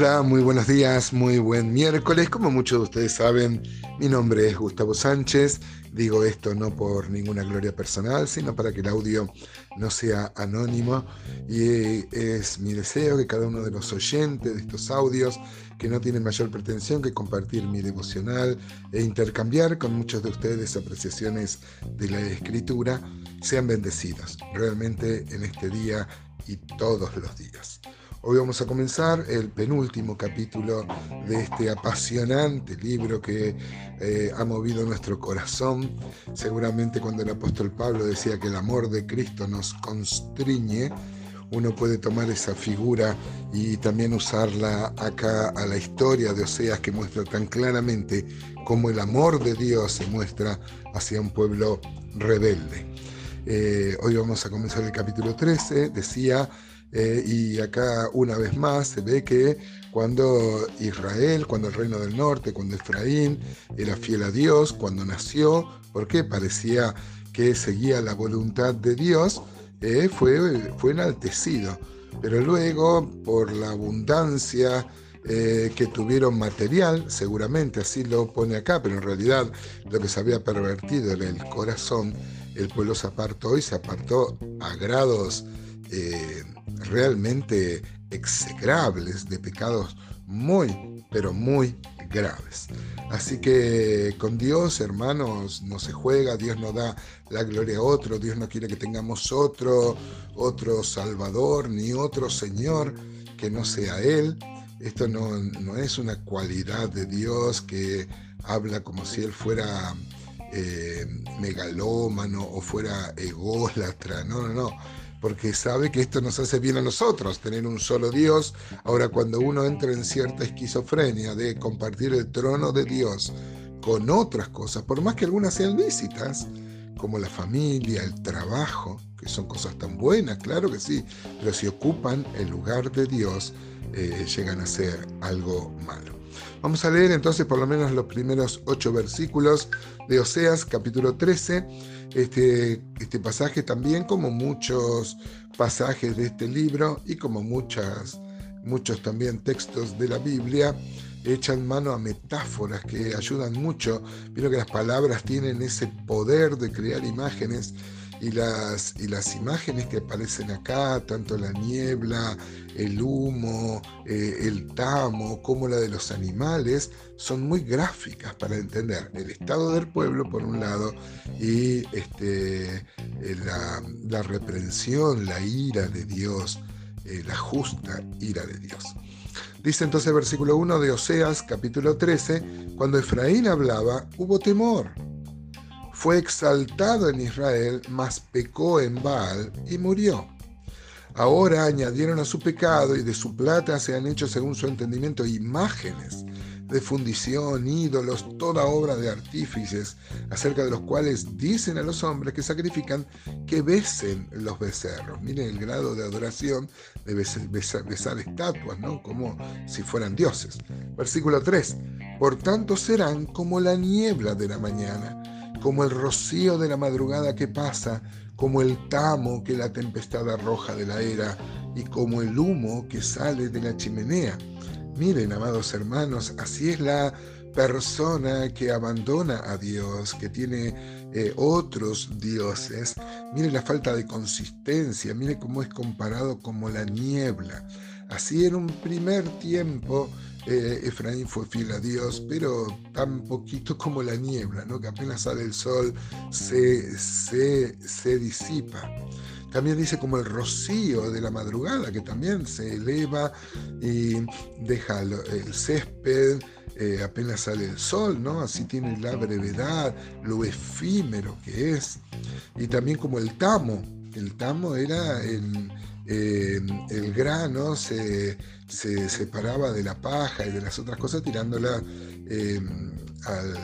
Hola, muy buenos días, muy buen miércoles. Como muchos de ustedes saben, mi nombre es Gustavo Sánchez. Digo esto no por ninguna gloria personal, sino para que el audio no sea anónimo. Y es mi deseo que cada uno de los oyentes de estos audios, que no tienen mayor pretensión que compartir mi devocional e intercambiar con muchos de ustedes apreciaciones de la escritura, sean bendecidos realmente en este día y todos los días. Hoy vamos a comenzar el penúltimo capítulo de este apasionante libro que eh, ha movido nuestro corazón. Seguramente cuando el apóstol Pablo decía que el amor de Cristo nos constriñe, uno puede tomar esa figura y también usarla acá a la historia de Oseas que muestra tan claramente cómo el amor de Dios se muestra hacia un pueblo rebelde. Eh, hoy vamos a comenzar el capítulo 13, decía eh, y acá una vez más se ve que cuando Israel, cuando el reino del norte, cuando Efraín era fiel a Dios, cuando nació, porque parecía que seguía la voluntad de Dios, eh, fue, fue enaltecido. Pero luego, por la abundancia eh, que tuvieron material, seguramente así lo pone acá, pero en realidad lo que se había pervertido en el corazón, el pueblo se apartó y se apartó a grados realmente execrables, de pecados muy, pero muy graves. Así que con Dios, hermanos, no se juega, Dios no da la gloria a otro, Dios no quiere que tengamos otro, otro Salvador, ni otro Señor que no sea Él. Esto no, no es una cualidad de Dios que habla como si Él fuera eh, megalómano o fuera ególatra, no, no, no porque sabe que esto nos hace bien a nosotros, tener un solo Dios. Ahora, cuando uno entra en cierta esquizofrenia de compartir el trono de Dios con otras cosas, por más que algunas sean lícitas, como la familia, el trabajo, que son cosas tan buenas, claro que sí, pero si ocupan el lugar de Dios, eh, llegan a ser algo malo. Vamos a leer entonces por lo menos los primeros ocho versículos de Oseas capítulo 13 este, este pasaje también, como muchos pasajes de este libro y como muchas, muchos también textos de la Biblia, echan mano a metáforas que ayudan mucho. Vieron que las palabras tienen ese poder de crear imágenes y las, y las imágenes que aparecen acá, tanto la niebla, el humo, eh, el tamo, como la de los animales, son muy gráficas para entender el estado del pueblo, por un lado, y este, eh, la, la, reprensión, la ira de Dios, eh, la justa ira de Dios. Dice entonces el versículo 1 de Oseas, capítulo 13, cuando Efraín hablaba, hubo temor fue exaltado en Israel, mas pecó en Baal y murió. Ahora añadieron a su pecado y de su plata se han hecho según su entendimiento imágenes de fundición, ídolos, toda obra de artífices, acerca de los cuales dicen a los hombres que sacrifican que besen los becerros. Miren el grado de adoración de besar, besar estatuas, ¿no? Como si fueran dioses. Versículo 3. Por tanto serán como la niebla de la mañana como el rocío de la madrugada que pasa, como el tamo que la tempestad arroja de la era y como el humo que sale de la chimenea. Miren, amados hermanos, así es la persona que abandona a Dios, que tiene eh, otros dioses. Miren la falta de consistencia, mire cómo es comparado como la niebla. Así en un primer tiempo eh, Efraín fue fiel a Dios, pero tan poquito como la niebla, ¿no? que apenas sale el sol se, se, disipa. También dice como el rocío de la madrugada, que también se eleva y deja el césped, eh, apenas sale el sol, ¿no? Así tiene la brevedad, lo efímero que es. Y también como el tamo. El tamo era en, eh, el grano se, separaba de la paja y de las otras cosas tirándola eh, al,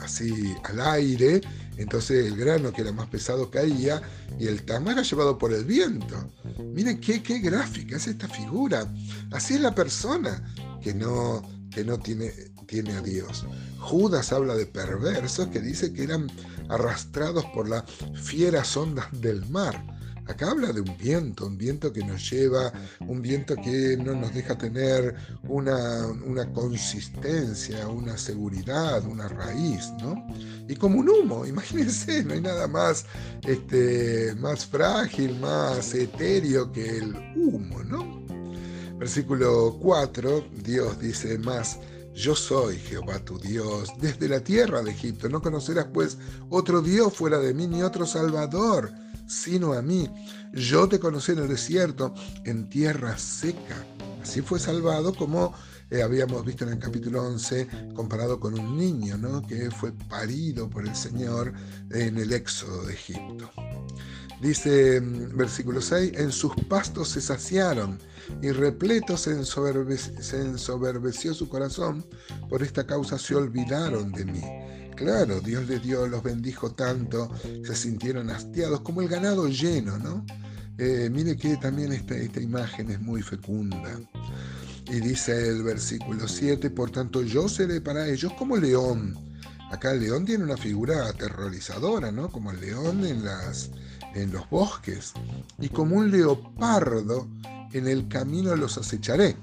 así al aire. Entonces el grano que era más pesado caía y el tamo era llevado por el viento. Miren qué, qué gráfica es esta figura. Así es la persona que no, que no tiene, tiene a Dios. Judas habla de perversos que dice que eran arrastrados por las fieras ondas del mar Acá habla de un viento, un viento que nos lleva, un viento que no nos deja tener una, consistencia, una seguridad, una raíz, ¿no? Y como un humo, imagínense, no hay nada más, este, más frágil, más etéreo que el humo, ¿no? Versículo 4, Dios dice más, yo soy Jehová tu Dios, desde la tierra de Egipto. No conocerás pues otro Dios fuera de mí, ni otro Salvador sino a mí. Yo te conocí en el desierto, en tierra seca. Así fue salvado como eh, habíamos visto en el capítulo 11, comparado con un niño, ¿no? que fue parido por el Señor en el éxodo de Egipto. Dice mm, versículo 6, en sus pastos se saciaron y repleto se, ensoberbeció su corazón, por esta causa se olvidaron de mí. Claro, Dios les dio, los bendijo tanto, se sintieron hastiados, como el ganado lleno, ¿no? Eh, mire que también esta, imagen es muy fecunda. Y dice el versículo 7, por tanto yo seré para ellos como león. Acá el león tiene una figura aterrorizadora, ¿no? Como el león en, las, en los bosques. Y como un leopardo en el camino los acecharé.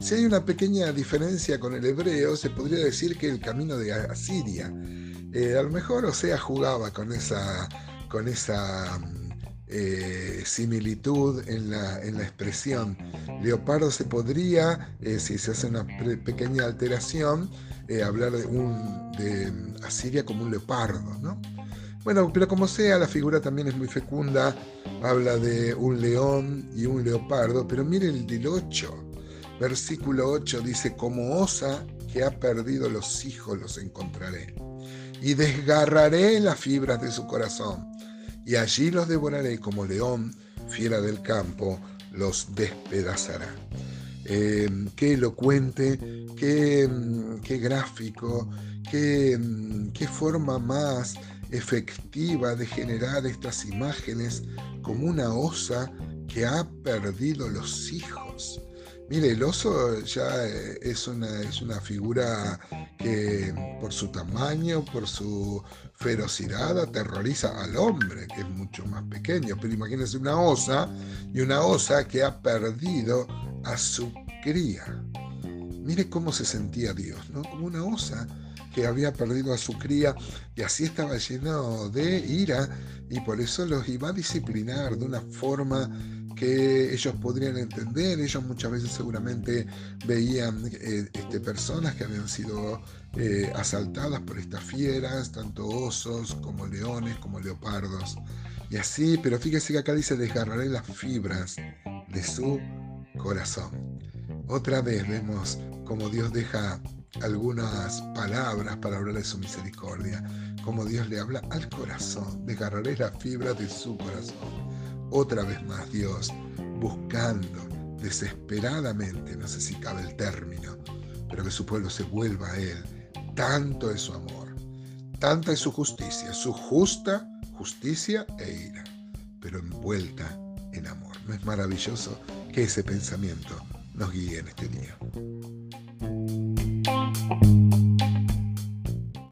Si hay una pequeña diferencia con el hebreo, se podría decir que el camino de Asiria. Eh, a lo mejor o sea jugaba con esa, con esa eh, similitud en la, en la, expresión. Leopardo se podría, eh, si se hace una pequeña alteración, hablar de, un, de Asiria como un leopardo, ¿no? Bueno, pero como sea, la figura también es muy fecunda, habla de un león y un leopardo, pero mire el del 8, Versículo 8 dice, como osa que ha perdido los hijos los encontraré, y desgarraré las fibras de su corazón, y allí los devoraré como león, fiera del campo, los despedazará. Eh, qué elocuente, qué, qué gráfico, qué, qué forma más efectiva de generar estas imágenes como una osa que ha perdido los hijos. Mire, el oso ya eh, es una, es una figura que por su tamaño, por su ferocidad, aterroriza al hombre, que es mucho más pequeño. Pero imagínense una osa y una osa que ha perdido a su cría. Mire cómo se sentía Dios, ¿no? Como una osa que había perdido a su cría y así estaba lleno de ira y por eso los iba a disciplinar de una forma que ellos podrían entender. Ellos muchas veces seguramente veían eh, este, personas que habían sido eh, asaltadas por estas fieras, tanto osos como leones, como leopardos. Y así, pero fíjese que acá dice, desgarraré las fibras de su corazón. Otra vez vemos como Dios deja algunas palabras para hablar de su misericordia, como Dios le habla al corazón, desgarraré las fibras de su corazón otra vez más Dios, buscando desesperadamente, no sé si cabe el término, pero que su pueblo se vuelva a Él. Tanto es su amor, tanta es su justicia, su justa justicia e ira, pero envuelta en amor. ¿No es maravilloso que ese pensamiento nos guíe en este día?